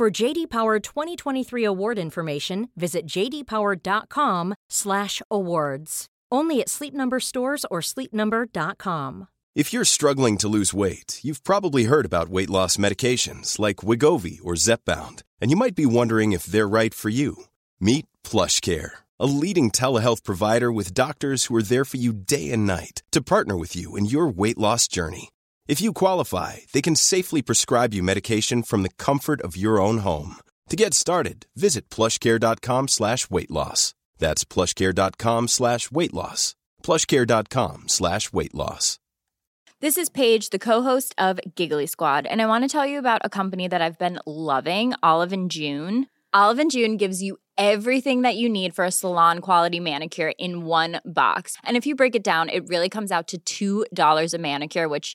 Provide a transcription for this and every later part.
For JD Power 2023 award information, visit jdpower.com/awards. Only at Sleep Number stores or sleepnumber.com. If you're struggling to lose weight, you've probably heard about weight loss medications like Wigovi or Zepbound, and you might be wondering if they're right for you. Meet PlushCare, a leading telehealth provider with doctors who are there for you day and night to partner with you in your weight loss journey. If you qualify, they can safely prescribe you medication from the comfort of your own home. To get started, visit plushcare.com slash weight loss. That's plushcare.com slash weight loss. plushcare.com slash weight loss. This is Paige, the co-host of Giggly Squad, and I want to tell you about a company that I've been loving, Olive and June. Olive and June gives you everything that you need for a salon quality manicure in one box. And if you break it down, it really comes out to $2 a manicure, which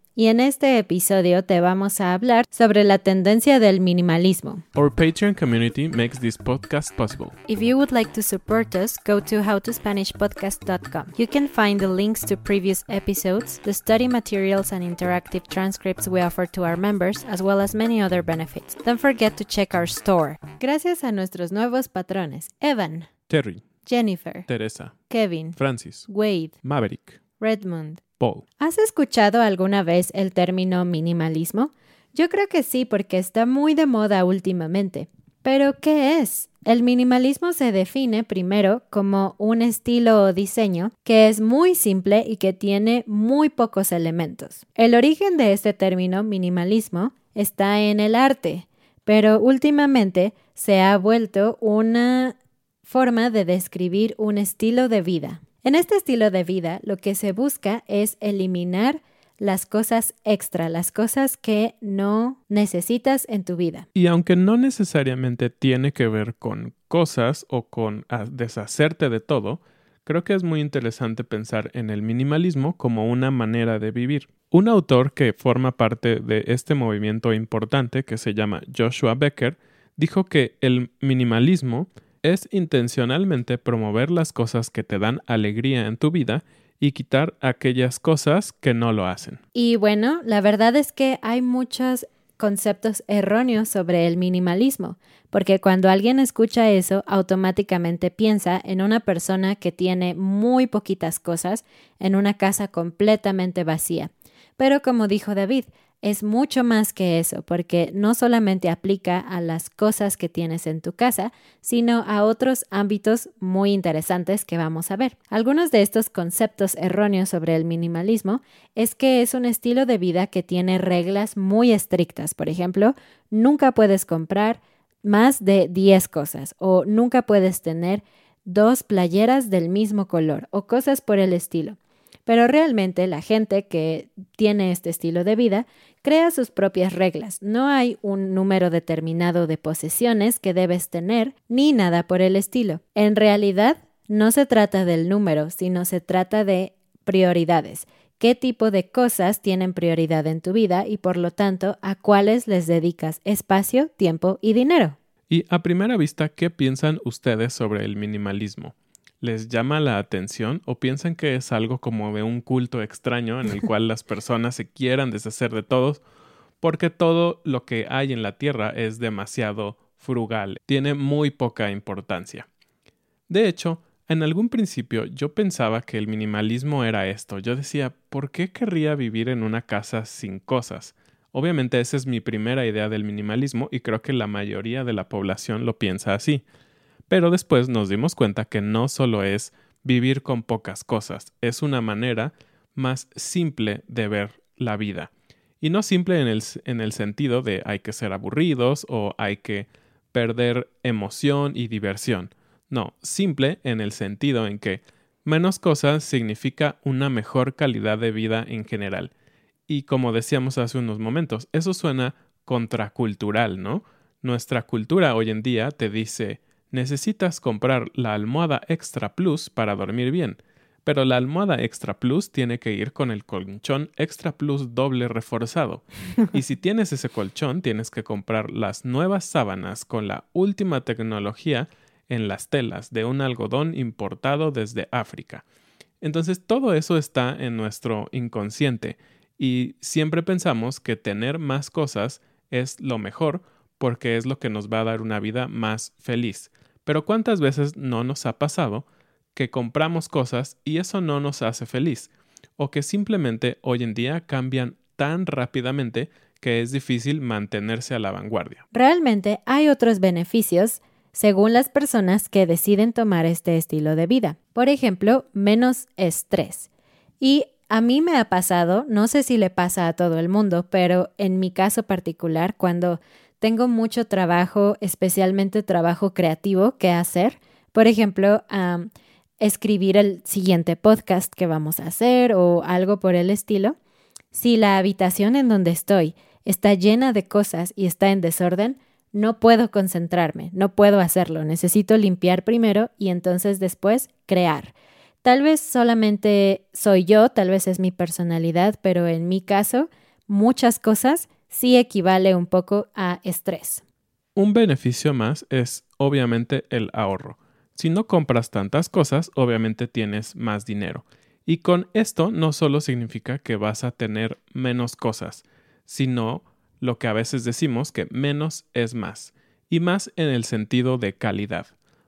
Y en este episodio te vamos a hablar sobre la tendencia del minimalismo. Our Patreon community makes this podcast possible. If you would like to support us, go to howtospanishpodcast.com. You can find the links to previous episodes, the study materials and interactive transcripts we offer to our members, as well as many other benefits. Don't forget to check our store. Gracias a nuestros nuevos patrones, Evan, Terry, Jennifer, Teresa, Kevin, Francis, Wade, Maverick, Redmond. ¿Has escuchado alguna vez el término minimalismo? Yo creo que sí, porque está muy de moda últimamente. Pero, ¿qué es? El minimalismo se define primero como un estilo o diseño que es muy simple y que tiene muy pocos elementos. El origen de este término minimalismo está en el arte, pero últimamente se ha vuelto una forma de describir un estilo de vida. En este estilo de vida lo que se busca es eliminar las cosas extra, las cosas que no necesitas en tu vida. Y aunque no necesariamente tiene que ver con cosas o con ah, deshacerte de todo, creo que es muy interesante pensar en el minimalismo como una manera de vivir. Un autor que forma parte de este movimiento importante, que se llama Joshua Becker, dijo que el minimalismo es intencionalmente promover las cosas que te dan alegría en tu vida y quitar aquellas cosas que no lo hacen. Y bueno, la verdad es que hay muchos conceptos erróneos sobre el minimalismo, porque cuando alguien escucha eso, automáticamente piensa en una persona que tiene muy poquitas cosas en una casa completamente vacía. Pero como dijo David, es mucho más que eso, porque no solamente aplica a las cosas que tienes en tu casa, sino a otros ámbitos muy interesantes que vamos a ver. Algunos de estos conceptos erróneos sobre el minimalismo es que es un estilo de vida que tiene reglas muy estrictas. Por ejemplo, nunca puedes comprar más de 10 cosas o nunca puedes tener dos playeras del mismo color o cosas por el estilo. Pero realmente la gente que tiene este estilo de vida crea sus propias reglas. No hay un número determinado de posesiones que debes tener, ni nada por el estilo. En realidad, no se trata del número, sino se trata de prioridades. ¿Qué tipo de cosas tienen prioridad en tu vida y por lo tanto a cuáles les dedicas espacio, tiempo y dinero? Y a primera vista, ¿qué piensan ustedes sobre el minimalismo? Les llama la atención o piensan que es algo como de un culto extraño en el cual las personas se quieran deshacer de todos porque todo lo que hay en la Tierra es demasiado frugal, tiene muy poca importancia. De hecho, en algún principio yo pensaba que el minimalismo era esto. Yo decía, ¿por qué querría vivir en una casa sin cosas? Obviamente esa es mi primera idea del minimalismo y creo que la mayoría de la población lo piensa así. Pero después nos dimos cuenta que no solo es vivir con pocas cosas, es una manera más simple de ver la vida. Y no simple en el, en el sentido de hay que ser aburridos o hay que perder emoción y diversión. No, simple en el sentido en que menos cosas significa una mejor calidad de vida en general. Y como decíamos hace unos momentos, eso suena contracultural, ¿no? Nuestra cultura hoy en día te dice necesitas comprar la almohada Extra Plus para dormir bien, pero la almohada Extra Plus tiene que ir con el colchón Extra Plus doble reforzado. Y si tienes ese colchón, tienes que comprar las nuevas sábanas con la última tecnología en las telas de un algodón importado desde África. Entonces todo eso está en nuestro inconsciente y siempre pensamos que tener más cosas es lo mejor porque es lo que nos va a dar una vida más feliz. Pero ¿cuántas veces no nos ha pasado que compramos cosas y eso no nos hace feliz? O que simplemente hoy en día cambian tan rápidamente que es difícil mantenerse a la vanguardia. Realmente hay otros beneficios según las personas que deciden tomar este estilo de vida. Por ejemplo, menos estrés. Y a mí me ha pasado, no sé si le pasa a todo el mundo, pero en mi caso particular, cuando tengo mucho trabajo, especialmente trabajo creativo que hacer. Por ejemplo, escribir el siguiente podcast que vamos a hacer o algo por el estilo. Si la habitación en donde estoy está llena de cosas y está en desorden, no puedo concentrarme, no puedo hacerlo. Necesito limpiar primero y entonces después crear. Tal vez solamente soy yo, tal vez es mi personalidad, pero en mi caso, muchas cosas sí equivale un poco a estrés. Un beneficio más es obviamente el ahorro. Si no compras tantas cosas, obviamente tienes más dinero. Y con esto no solo significa que vas a tener menos cosas, sino lo que a veces decimos que menos es más, y más en el sentido de calidad.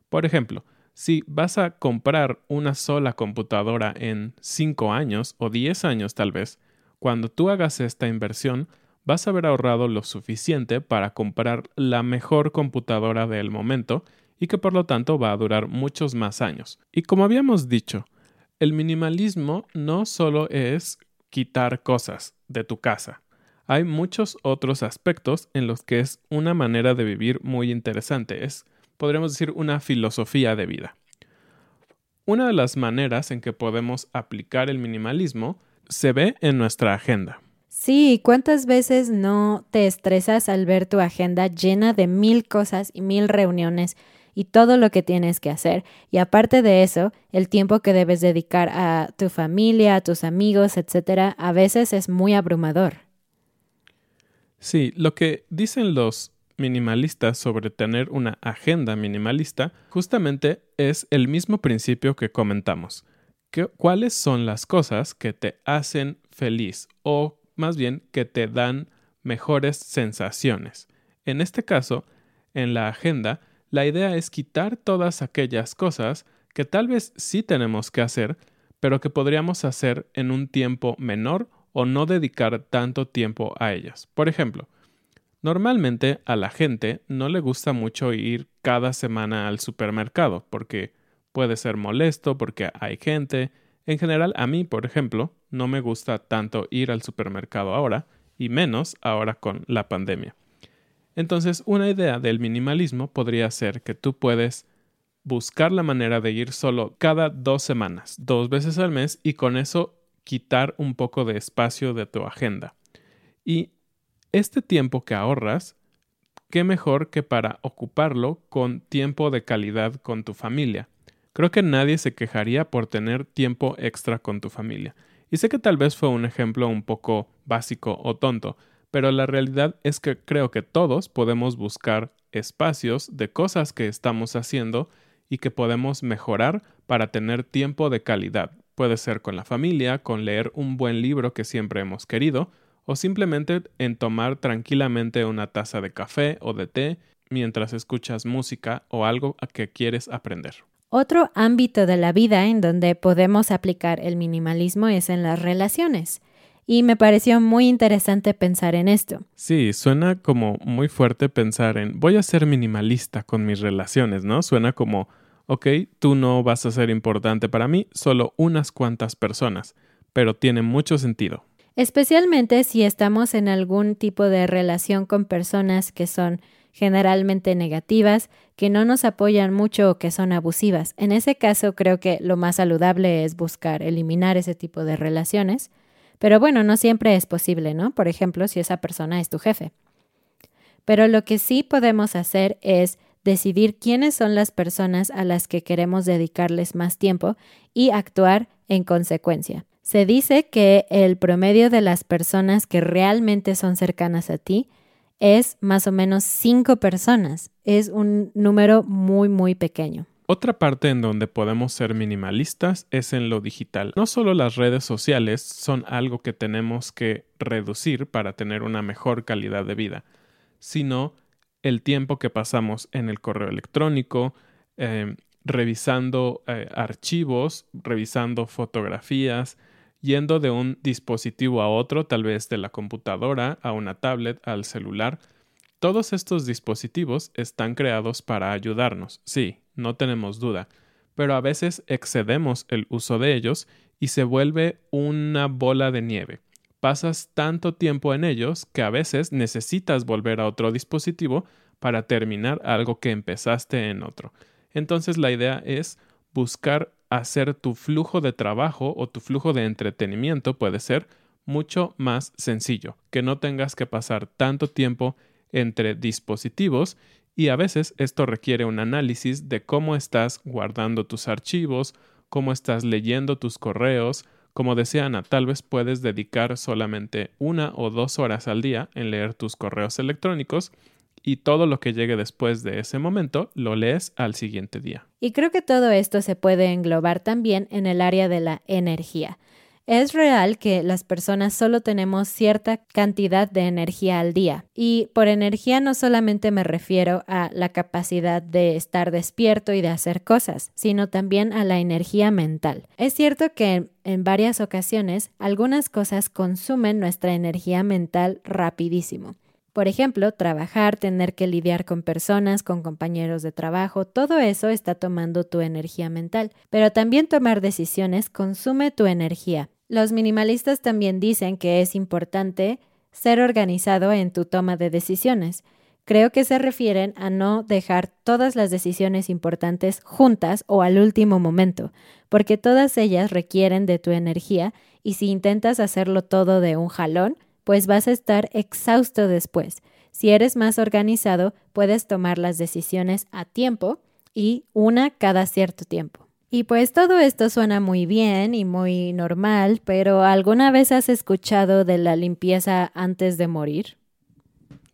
Por ejemplo, si vas a comprar una sola computadora en 5 años o 10 años tal vez, cuando tú hagas esta inversión, vas a haber ahorrado lo suficiente para comprar la mejor computadora del momento y que por lo tanto va a durar muchos más años. Y como habíamos dicho, el minimalismo no solo es quitar cosas de tu casa. Hay muchos otros aspectos en los que es una manera de vivir muy interesante. Es, podríamos decir, una filosofía de vida. Una de las maneras en que podemos aplicar el minimalismo se ve en nuestra agenda. Sí, ¿cuántas veces no te estresas al ver tu agenda llena de mil cosas y mil reuniones y todo lo que tienes que hacer? Y aparte de eso, el tiempo que debes dedicar a tu familia, a tus amigos, etcétera, a veces es muy abrumador. Sí, lo que dicen los minimalistas sobre tener una agenda minimalista justamente es el mismo principio que comentamos. ¿Cuáles son las cosas que te hacen feliz o más bien que te dan mejores sensaciones. En este caso, en la agenda, la idea es quitar todas aquellas cosas que tal vez sí tenemos que hacer, pero que podríamos hacer en un tiempo menor o no dedicar tanto tiempo a ellas. Por ejemplo, normalmente a la gente no le gusta mucho ir cada semana al supermercado porque puede ser molesto, porque hay gente, en general, a mí, por ejemplo, no me gusta tanto ir al supermercado ahora, y menos ahora con la pandemia. Entonces, una idea del minimalismo podría ser que tú puedes buscar la manera de ir solo cada dos semanas, dos veces al mes, y con eso quitar un poco de espacio de tu agenda. Y este tiempo que ahorras, qué mejor que para ocuparlo con tiempo de calidad con tu familia. Creo que nadie se quejaría por tener tiempo extra con tu familia. Y sé que tal vez fue un ejemplo un poco básico o tonto, pero la realidad es que creo que todos podemos buscar espacios de cosas que estamos haciendo y que podemos mejorar para tener tiempo de calidad. Puede ser con la familia, con leer un buen libro que siempre hemos querido, o simplemente en tomar tranquilamente una taza de café o de té mientras escuchas música o algo a que quieres aprender. Otro ámbito de la vida en donde podemos aplicar el minimalismo es en las relaciones. Y me pareció muy interesante pensar en esto. Sí, suena como muy fuerte pensar en voy a ser minimalista con mis relaciones, ¿no? Suena como, ok, tú no vas a ser importante para mí, solo unas cuantas personas, pero tiene mucho sentido. Especialmente si estamos en algún tipo de relación con personas que son generalmente negativas, que no nos apoyan mucho o que son abusivas. En ese caso creo que lo más saludable es buscar eliminar ese tipo de relaciones. Pero bueno, no siempre es posible, ¿no? Por ejemplo, si esa persona es tu jefe. Pero lo que sí podemos hacer es decidir quiénes son las personas a las que queremos dedicarles más tiempo y actuar en consecuencia. Se dice que el promedio de las personas que realmente son cercanas a ti es más o menos cinco personas. Es un número muy, muy pequeño. Otra parte en donde podemos ser minimalistas es en lo digital. No solo las redes sociales son algo que tenemos que reducir para tener una mejor calidad de vida, sino el tiempo que pasamos en el correo electrónico, em, revisando eh, archivos, revisando fotografías, yendo de un dispositivo a otro, tal vez de la computadora a una tablet, al celular. Todos estos dispositivos están creados para ayudarnos, sí, no tenemos duda, pero a veces excedemos el uso de ellos y se vuelve una bola de nieve. Pasas tanto tiempo en ellos que a veces necesitas volver a otro dispositivo para terminar algo que empezaste en otro. Entonces la idea es buscar hacer tu flujo de trabajo o tu flujo de entretenimiento puede ser mucho más sencillo, que no tengas que pasar tanto tiempo entre dispositivos y a veces esto requiere un análisis de cómo estás guardando tus archivos, cómo estás leyendo tus correos. Como decía Ana, tal vez puedes dedicar solamente una o dos horas al día en leer tus correos electrónicos y todo lo que llegue después de ese momento lo lees al siguiente día. Y creo que todo esto se puede englobar también en el área de la energía. Es real que las personas solo tenemos cierta cantidad de energía al día. Y por energía no solamente me refiero a la capacidad de estar despierto y de hacer cosas, sino también a la energía mental. Es cierto que en varias ocasiones algunas cosas consumen nuestra energía mental rapidísimo. Por ejemplo, trabajar, tener que lidiar con personas, con compañeros de trabajo, todo eso está tomando tu energía mental. Pero también tomar decisiones consume tu energía. Los minimalistas también dicen que es importante ser organizado en tu toma de decisiones. Creo que se refieren a no dejar todas las decisiones importantes juntas o al último momento, porque todas ellas requieren de tu energía y si intentas hacerlo todo de un jalón, pues vas a estar exhausto después. Si eres más organizado, puedes tomar las decisiones a tiempo y una cada cierto tiempo. Y pues todo esto suena muy bien y muy normal, pero ¿alguna vez has escuchado de la limpieza antes de morir?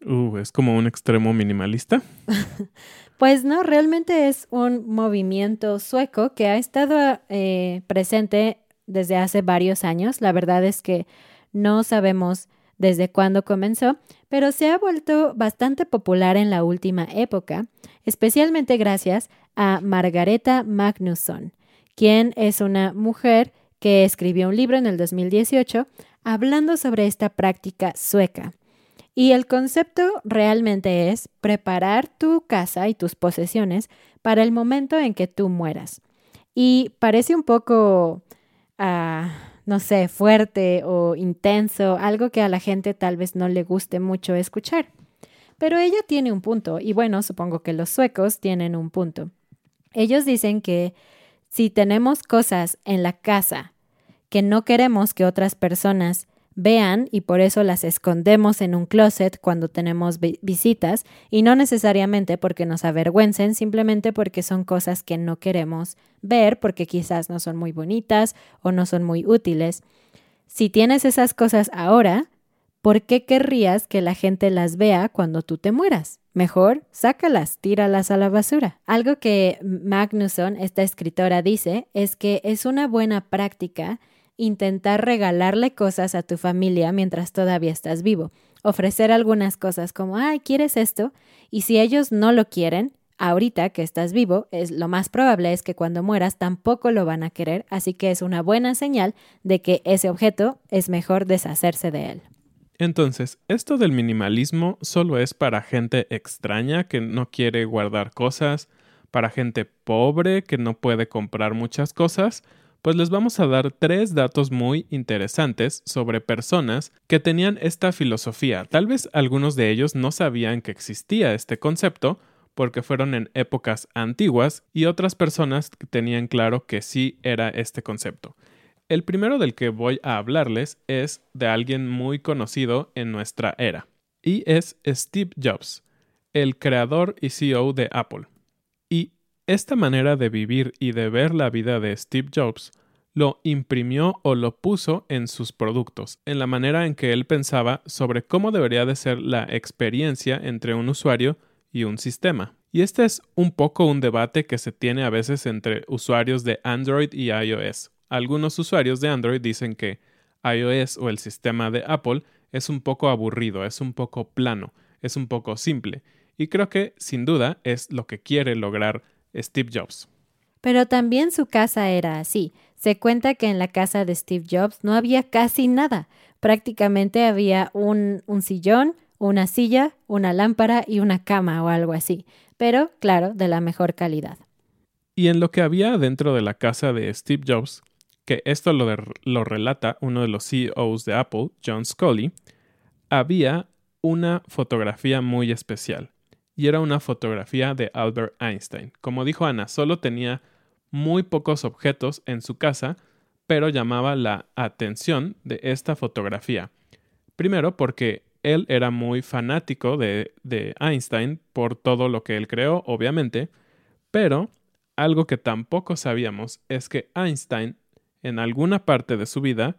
Uh, es como un extremo minimalista. pues no, realmente es un movimiento sueco que ha estado eh, presente desde hace varios años. La verdad es que no sabemos desde cuándo comenzó, pero se ha vuelto bastante popular en la última época, especialmente gracias a Margareta Magnusson, quien es una mujer que escribió un libro en el 2018 hablando sobre esta práctica sueca. Y el concepto realmente es preparar tu casa y tus posesiones para el momento en que tú mueras. Y parece un poco... Ah, no sé, fuerte o intenso, algo que a la gente tal vez no le guste mucho escuchar. Pero ella tiene un punto, y bueno, supongo que los suecos tienen un punto. Ellos dicen que si tenemos cosas en la casa que no queremos que otras personas vean y por eso las escondemos en un closet cuando tenemos visitas y no necesariamente porque nos avergüencen, simplemente porque son cosas que no queremos ver porque quizás no son muy bonitas o no son muy útiles. Si tienes esas cosas ahora, ¿por qué querrías que la gente las vea cuando tú te mueras? Mejor, sácalas, tíralas a la basura. Algo que Magnusson, esta escritora, dice es que es una buena práctica intentar regalarle cosas a tu familia mientras todavía estás vivo. Ofrecer algunas cosas como, ay, ¿quieres esto? Y si ellos no lo quieren, ahorita que estás vivo, es lo más probable es que cuando mueras tampoco lo van a querer, así que es una buena señal de que ese objeto es mejor deshacerse de él. Entonces, esto del minimalismo solo es para gente extraña que no quiere guardar cosas, para gente pobre que no puede comprar muchas cosas, pues les vamos a dar tres datos muy interesantes sobre personas que tenían esta filosofía. Tal vez algunos de ellos no sabían que existía este concepto, porque fueron en épocas antiguas y otras personas tenían claro que sí era este concepto. El primero del que voy a hablarles es de alguien muy conocido en nuestra era, y es Steve Jobs, el creador y CEO de Apple. Esta manera de vivir y de ver la vida de Steve Jobs lo imprimió o lo puso en sus productos, en la manera en que él pensaba sobre cómo debería de ser la experiencia entre un usuario y un sistema. Y este es un poco un debate que se tiene a veces entre usuarios de Android y iOS. Algunos usuarios de Android dicen que iOS o el sistema de Apple es un poco aburrido, es un poco plano, es un poco simple, y creo que sin duda es lo que quiere lograr Steve Jobs. Pero también su casa era así. Se cuenta que en la casa de Steve Jobs no había casi nada. Prácticamente había un, un sillón, una silla, una lámpara y una cama o algo así. Pero, claro, de la mejor calidad. Y en lo que había dentro de la casa de Steve Jobs, que esto lo, lo relata uno de los CEOs de Apple, John Scully, había una fotografía muy especial. Y era una fotografía de Albert Einstein. Como dijo Ana, solo tenía muy pocos objetos en su casa, pero llamaba la atención de esta fotografía. Primero porque él era muy fanático de, Einstein por todo lo que él creó, obviamente, pero algo que tampoco sabíamos es que Einstein en alguna parte de su vida,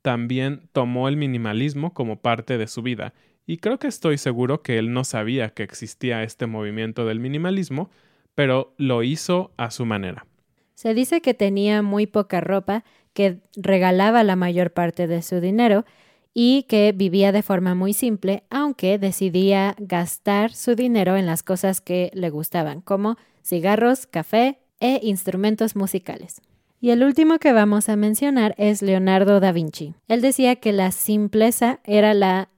también tomó el minimalismo como parte de su vida, y creo que estoy seguro que él no sabía que existía este movimiento del minimalismo, pero lo hizo a su manera. Se dice que tenía muy poca ropa, que regalaba la mayor parte de su dinero y que vivía de forma muy simple, aunque decidía gastar su dinero en las cosas que le gustaban, como cigarros, café e instrumentos musicales. Y el último que vamos a mencionar es Leonardo da Vinci. Él decía que la simpleza era la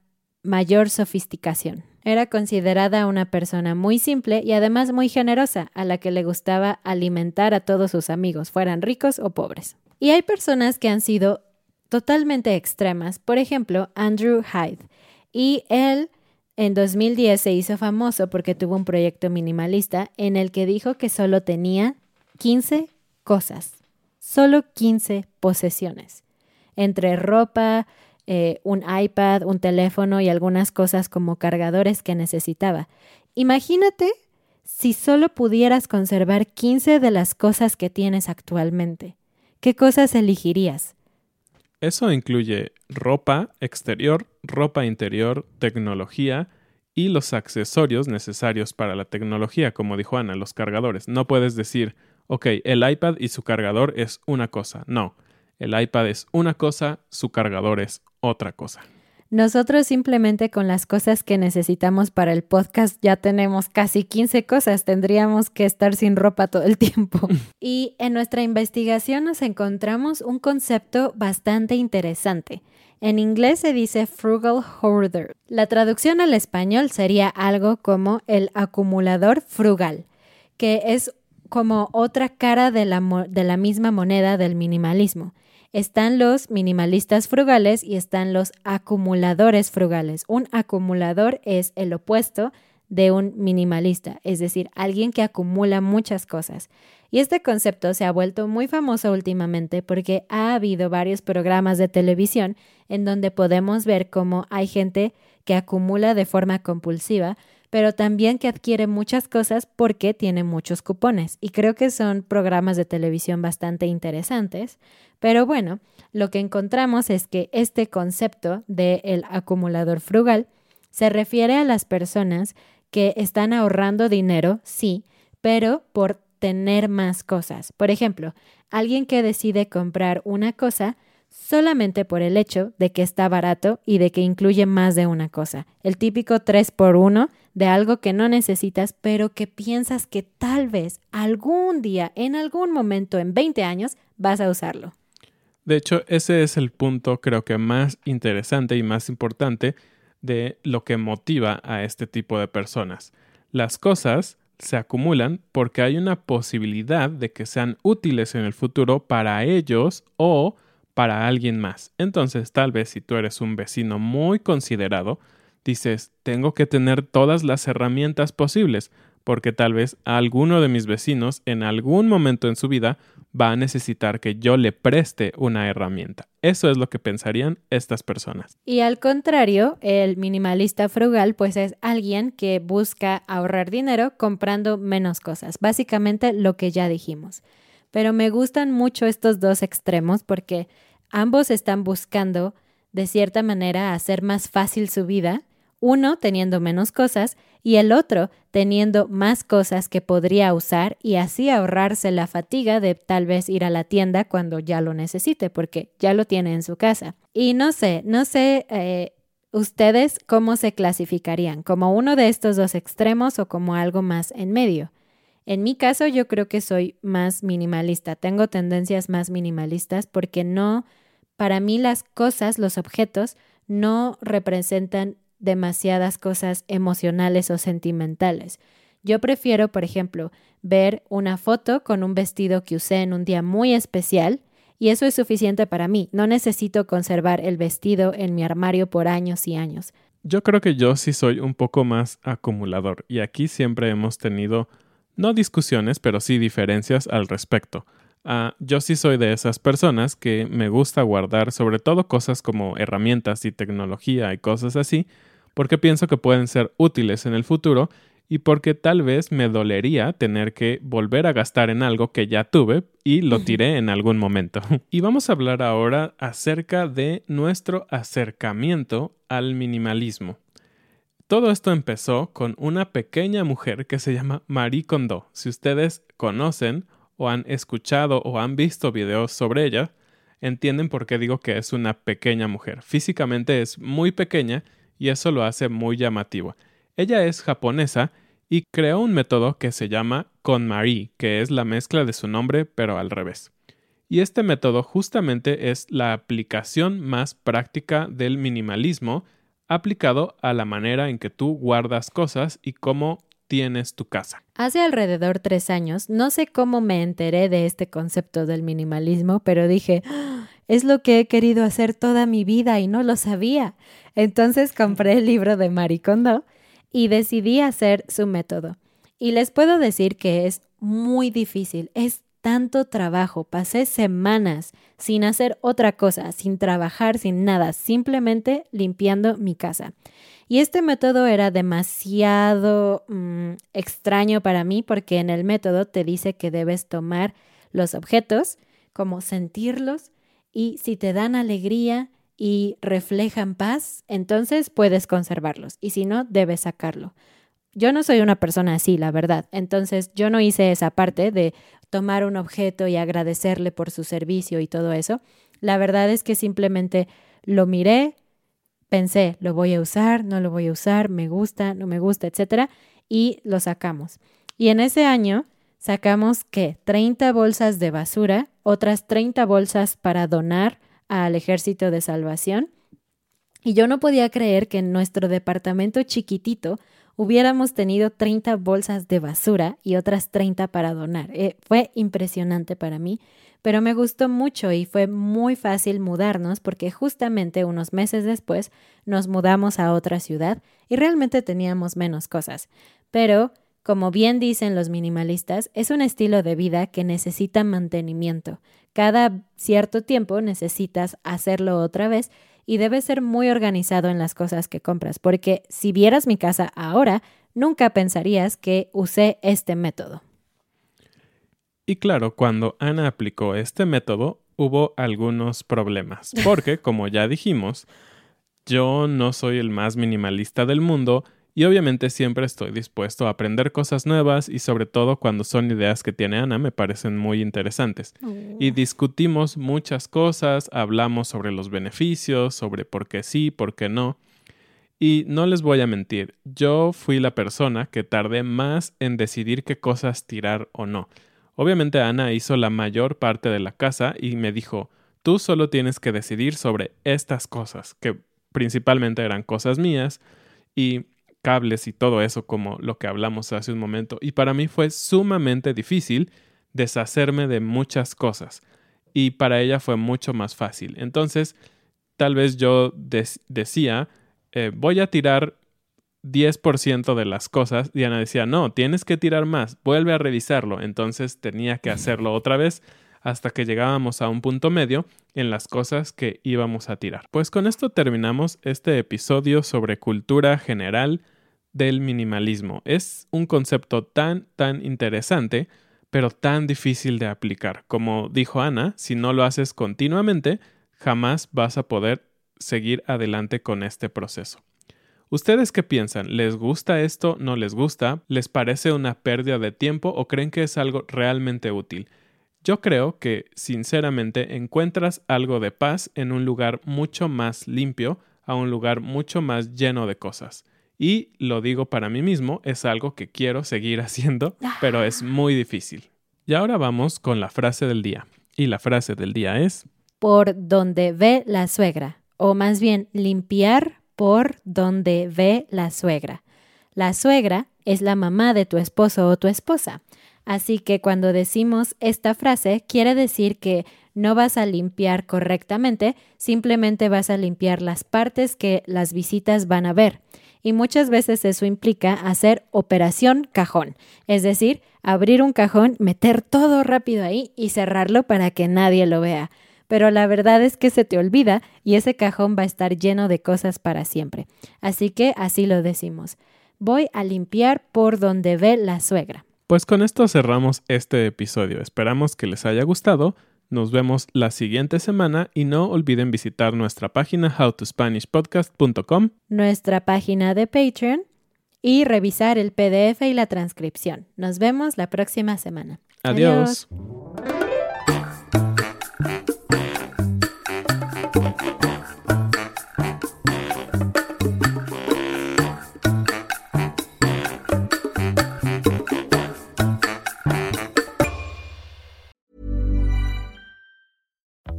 mayor sofisticación. Era considerada una persona muy simple y además muy generosa, a la que le gustaba alimentar a todos sus amigos, fueran ricos o pobres. Y hay personas que han sido totalmente extremas, por ejemplo, Andrew Hyde. Y él en 2010 se hizo famoso porque tuvo un proyecto minimalista en el que dijo que solo tenía 15 cosas solo 15 posesiones, entre ropa, eh, un iPad, un teléfono y algunas cosas como cargadores que necesitaba. Imagínate si solo pudieras conservar 15 de las cosas que tienes actualmente. ¿Qué cosas elegirías? Eso incluye ropa exterior, ropa interior, tecnología y los accesorios necesarios para la tecnología, como dijo Ana, los cargadores. No puedes decir, ok, el iPad y su cargador es una cosa. No, el iPad es una cosa, su cargador es otra cosa. Nosotros simplemente con las cosas que necesitamos para el podcast ya tenemos casi 15 cosas. Tendríamos que estar sin ropa todo el tiempo. y en nuestra investigación nos encontramos un concepto bastante interesante. En inglés se dice frugal hoarder. La traducción al español sería algo como el acumulador frugal, que es como otra cara de la, de la misma moneda del minimalismo. Están los minimalistas frugales y están los acumuladores frugales. Un acumulador es el opuesto de un minimalista, es decir, alguien que acumula muchas cosas. Y este concepto se ha vuelto muy famoso últimamente porque ha habido varios programas de televisión en donde podemos ver cómo hay gente que acumula de forma compulsiva pero también que adquiere muchas cosas porque tiene muchos cupones. Y creo que son programas de televisión bastante interesantes. Pero bueno, lo que encontramos es que este concepto del el acumulador frugal se refiere a las personas que están ahorrando dinero, sí, pero por tener más cosas. Por ejemplo, alguien que decide comprar una cosa solamente por el hecho de que está barato y de que incluye más de una cosa. El típico 3 por 1 de algo que no necesitas, pero que piensas que tal vez algún día, en algún momento, en 20 años, vas a usarlo. De hecho, ese es el punto creo que más interesante y más importante de lo que motiva a este tipo de personas. Las cosas se acumulan porque hay una posibilidad de que sean útiles en el futuro para ellos o para alguien más. Entonces, tal vez si tú eres un vecino muy considerado, dices, tengo que tener todas las herramientas posibles, porque tal vez alguno de mis vecinos en algún momento en su vida va a necesitar que yo le preste una herramienta. Eso es lo que pensarían estas personas. Y al contrario, el minimalista frugal pues es alguien que busca ahorrar dinero comprando menos cosas, básicamente lo que ya dijimos. Pero me gustan mucho estos dos extremos porque ambos están buscando, de cierta manera, hacer más fácil su vida, uno teniendo menos cosas y el otro teniendo más cosas que podría usar y así ahorrarse la fatiga de tal vez ir a la tienda cuando ya lo necesite, porque ya lo tiene en su casa. Y no sé, no sé eh, ustedes cómo se clasificarían, como uno de estos dos extremos o como algo más en medio. En mi caso, yo creo que soy más minimalista. Tengo tendencias más minimalistas porque no, para mí las cosas, los objetos, no representan demasiadas cosas emocionales o sentimentales. Yo prefiero, por ejemplo, ver una foto con un vestido que usé en un día muy especial y eso es suficiente para mí. No necesito conservar el vestido en mi armario por años y años. Yo creo que yo sí soy un poco más acumulador y aquí siempre hemos tenido no discusiones, pero sí diferencias al respecto. Ah, yo sí soy de esas personas que me gusta guardar sobre todo cosas como herramientas y tecnología y cosas así, porque pienso que pueden ser útiles en el futuro y porque tal vez me dolería tener que volver a gastar en algo que ya tuve y lo tiré en algún momento. Y vamos a hablar ahora acerca de nuestro acercamiento al minimalismo. Todo esto empezó con una pequeña mujer que se llama Marie Kondo. Si ustedes conocen o han escuchado o han visto videos sobre ella, entienden por qué digo que es una pequeña mujer. Físicamente es muy pequeña y eso lo hace muy llamativo. Ella es japonesa y creó un método que se llama KonMari, que es la mezcla de su nombre pero al revés. Y este método justamente es la aplicación más práctica del minimalismo aplicado a la manera en que tú guardas cosas y cómo tienes tu casa. Hace alrededor tres años, no sé cómo me enteré de este concepto del minimalismo, pero dije, ah, es lo que he querido hacer toda mi vida y no lo sabía. Entonces compré el libro de Maricondo y decidí hacer su método. Y les puedo decir que es muy difícil, es tanto trabajo, pasé semanas sin hacer otra cosa, sin trabajar, sin nada, simplemente limpiando mi casa. Y este método era demasiado mm, extraño para mí porque en el método te dice que debes tomar los objetos, como sentirlos, y si te dan alegría y reflejan paz, entonces puedes conservarlos, y si no, debes sacarlo. Yo no soy una persona así, la verdad. Entonces yo no hice esa parte de tomar un objeto y agradecerle por su servicio y todo eso. La verdad es que simplemente lo miré, pensé, lo voy a usar, no lo voy a usar, me gusta, no me gusta, etcétera, y lo sacamos. Y en ese año sacamos que 30 bolsas de basura, otras 30 bolsas para donar al Ejército de Salvación. Y yo no podía creer que en nuestro departamento chiquitito hubiéramos tenido 30 bolsas de basura y otras 30 para donar. Eh, fue impresionante para mí, pero me gustó mucho y fue muy fácil mudarnos porque justamente unos meses después nos mudamos a otra ciudad y realmente teníamos menos cosas. Pero, como bien dicen los minimalistas, es un estilo de vida que necesita mantenimiento. Cada cierto tiempo necesitas hacerlo otra vez y debes ser muy organizado en las cosas que compras, porque si vieras mi casa ahora, nunca pensarías que usé este método. Y claro, cuando Ana aplicó este método, hubo algunos problemas, porque, como ya dijimos, yo no soy el más minimalista del mundo y obviamente siempre estoy dispuesto a aprender cosas nuevas y sobre todo cuando son ideas que tiene Ana me parecen muy interesantes. Y discutimos muchas cosas, hablamos sobre los beneficios, sobre por qué sí, por qué no. Y no les voy a mentir, yo fui la persona que tardé más en decidir qué cosas tirar o no. Obviamente Ana hizo la mayor parte de la casa y me dijo, tú solo tienes que decidir sobre estas cosas, que principalmente eran cosas mías, y cables y todo eso como lo que hablamos hace un momento. Y para mí fue sumamente difícil deshacerme de muchas cosas. Y para ella fue mucho más fácil. Entonces, tal vez yo decía, eh, voy a tirar 10% de las cosas. Diana decía, no, tienes que tirar más, vuelve a revisarlo. Entonces tenía que hacerlo otra vez hasta que llegábamos a un punto medio en las cosas que íbamos a tirar. Pues con esto terminamos este episodio sobre cultura general del minimalismo. Es un concepto tan, tan interesante, pero tan difícil de aplicar. Como dijo Ana, si no lo haces continuamente, jamás vas a poder seguir adelante con este proceso. ¿Ustedes qué piensan? ¿Les gusta esto? ¿No les gusta? ¿Les parece una pérdida de tiempo o creen que es algo realmente útil? Yo creo que, sinceramente, encuentras algo de paz en un lugar mucho más limpio, a un lugar mucho más lleno de cosas. Y lo digo para mí mismo, es algo que quiero seguir haciendo, pero es muy difícil. Y ahora vamos con la frase del día. Y la frase del día es... Por donde ve la suegra, o más bien limpiar por donde ve la suegra. La suegra es la mamá de tu esposo o tu esposa. Así que cuando decimos esta frase, quiere decir que no vas a limpiar correctamente, simplemente vas a limpiar las partes que las visitas van a ver. Y muchas veces eso implica hacer operación cajón, es decir, abrir un cajón, meter todo rápido ahí y cerrarlo para que nadie lo vea. Pero la verdad es que se te olvida y ese cajón va a estar lleno de cosas para siempre. Así que así lo decimos. Voy a limpiar por donde ve la suegra. Pues con esto cerramos este episodio. Esperamos que les haya gustado. Nos vemos la siguiente semana y no olviden visitar nuestra página howtospanishpodcast.com, nuestra página de Patreon y revisar el PDF y la transcripción. Nos vemos la próxima semana. Adiós.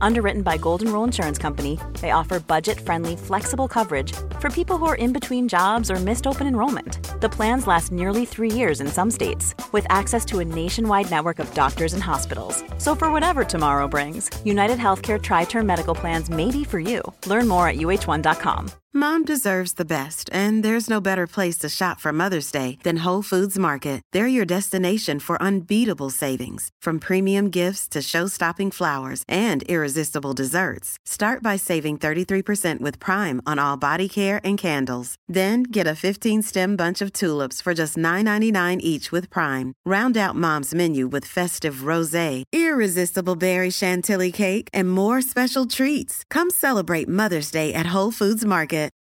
Underwritten by Golden Rule Insurance Company, they offer budget friendly, flexible coverage for people who are in between jobs or missed open enrollment. The plans last nearly three years in some states, with access to a nationwide network of doctors and hospitals. So, for whatever tomorrow brings, United Healthcare Tri Term Medical Plans may be for you. Learn more at uh1.com. Mom deserves the best, and there's no better place to shop for Mother's Day than Whole Foods Market. They're your destination for unbeatable savings, from premium gifts to show stopping flowers and irresistible desserts. Start by saving 33% with Prime on all body care and candles. Then get a 15 stem bunch of tulips for just $9.99 each with Prime. Round out Mom's menu with festive rose, irresistible berry chantilly cake, and more special treats. Come celebrate Mother's Day at Whole Foods Market.